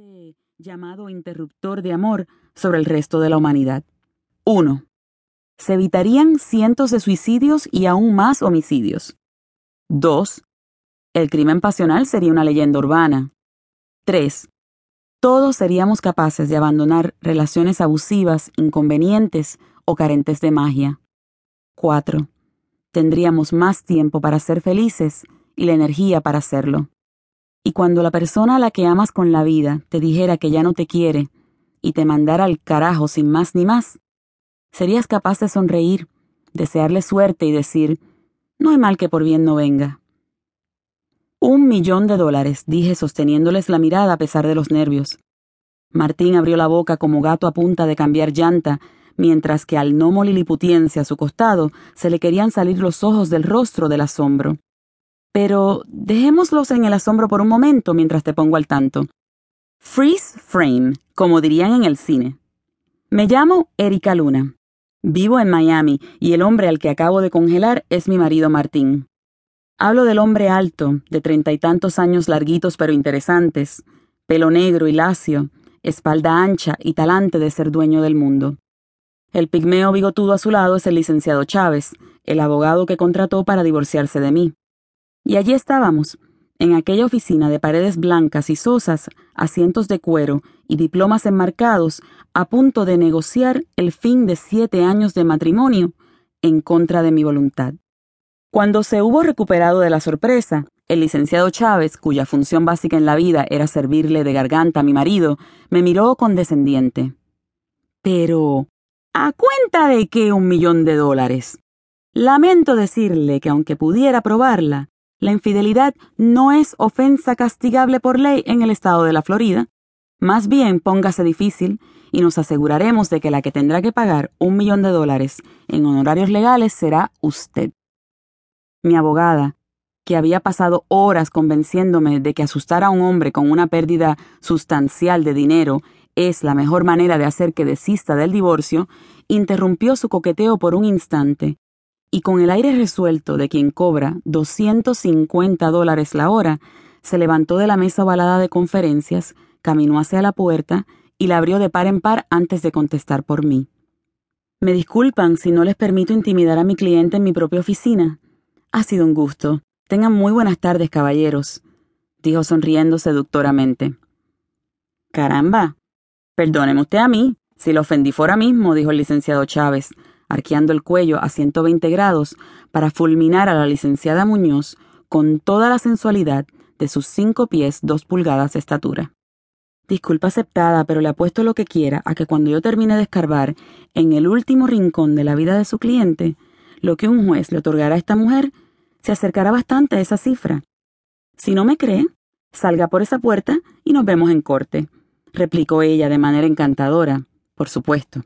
este llamado interruptor de amor sobre el resto de la humanidad. 1. Se evitarían cientos de suicidios y aún más homicidios. 2. El crimen pasional sería una leyenda urbana. 3. Todos seríamos capaces de abandonar relaciones abusivas, inconvenientes o carentes de magia. 4. Tendríamos más tiempo para ser felices y la energía para hacerlo. Y cuando la persona a la que amas con la vida te dijera que ya no te quiere y te mandara al carajo sin más ni más, serías capaz de sonreír, desearle suerte y decir, no hay mal que por bien no venga. Un millón de dólares, dije sosteniéndoles la mirada a pesar de los nervios. Martín abrió la boca como gato a punta de cambiar llanta, mientras que al gnomo liliputiense a su costado se le querían salir los ojos del rostro del asombro. Pero dejémoslos en el asombro por un momento mientras te pongo al tanto. Freeze frame, como dirían en el cine. Me llamo Erika Luna. Vivo en Miami y el hombre al que acabo de congelar es mi marido Martín. Hablo del hombre alto, de treinta y tantos años larguitos pero interesantes, pelo negro y lacio, espalda ancha y talante de ser dueño del mundo. El pigmeo bigotudo a su lado es el licenciado Chávez, el abogado que contrató para divorciarse de mí. Y allí estábamos, en aquella oficina de paredes blancas y sosas, asientos de cuero y diplomas enmarcados, a punto de negociar el fin de siete años de matrimonio en contra de mi voluntad. Cuando se hubo recuperado de la sorpresa, el licenciado Chávez, cuya función básica en la vida era servirle de garganta a mi marido, me miró condescendiente. Pero, ¿a cuenta de qué un millón de dólares? Lamento decirle que aunque pudiera probarla, la infidelidad no es ofensa castigable por ley en el estado de la Florida. Más bien póngase difícil y nos aseguraremos de que la que tendrá que pagar un millón de dólares en honorarios legales será usted. Mi abogada, que había pasado horas convenciéndome de que asustar a un hombre con una pérdida sustancial de dinero es la mejor manera de hacer que desista del divorcio, interrumpió su coqueteo por un instante y con el aire resuelto de quien cobra 250 dólares la hora, se levantó de la mesa ovalada de conferencias, caminó hacia la puerta y la abrió de par en par antes de contestar por mí. Me disculpan si no les permito intimidar a mi cliente en mi propia oficina. Ha sido un gusto. Tengan muy buenas tardes, caballeros, dijo sonriendo seductoramente. Caramba. Perdóneme usted a mí. Si lo ofendí fuera mismo, dijo el licenciado Chávez, arqueando el cuello a 120 grados para fulminar a la licenciada Muñoz con toda la sensualidad de sus cinco pies dos pulgadas de estatura. Disculpa aceptada, pero le apuesto lo que quiera a que cuando yo termine de escarbar en el último rincón de la vida de su cliente, lo que un juez le otorgará a esta mujer se acercará bastante a esa cifra. Si no me cree, salga por esa puerta y nos vemos en corte, replicó ella de manera encantadora, por supuesto.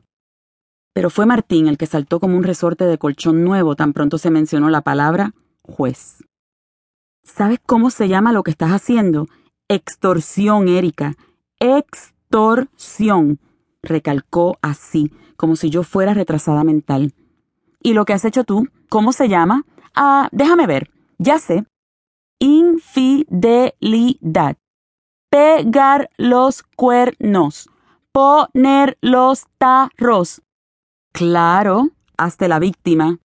Pero fue Martín el que saltó como un resorte de colchón nuevo tan pronto se mencionó la palabra juez. ¿Sabes cómo se llama lo que estás haciendo? Extorsión, Erika. Extorsión. Recalcó así, como si yo fuera retrasada mental. ¿Y lo que has hecho tú? ¿Cómo se llama? Ah, déjame ver. Ya sé. Infidelidad. Pegar los cuernos. Poner los tarros. Claro, hazte la víctima.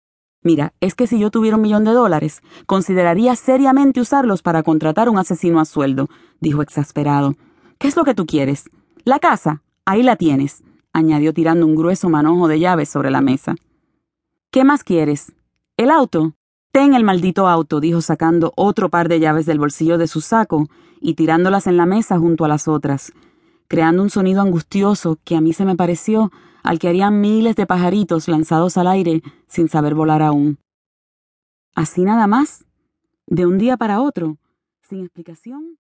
Mira, es que si yo tuviera un millón de dólares, consideraría seriamente usarlos para contratar un asesino a sueldo, dijo exasperado. ¿Qué es lo que tú quieres? La casa. Ahí la tienes, añadió tirando un grueso manojo de llaves sobre la mesa. ¿Qué más quieres? ¿El auto? Ten el maldito auto, dijo sacando otro par de llaves del bolsillo de su saco y tirándolas en la mesa junto a las otras, creando un sonido angustioso que a mí se me pareció al que harían miles de pajaritos lanzados al aire sin saber volar aún. Así nada más, de un día para otro, sin explicación.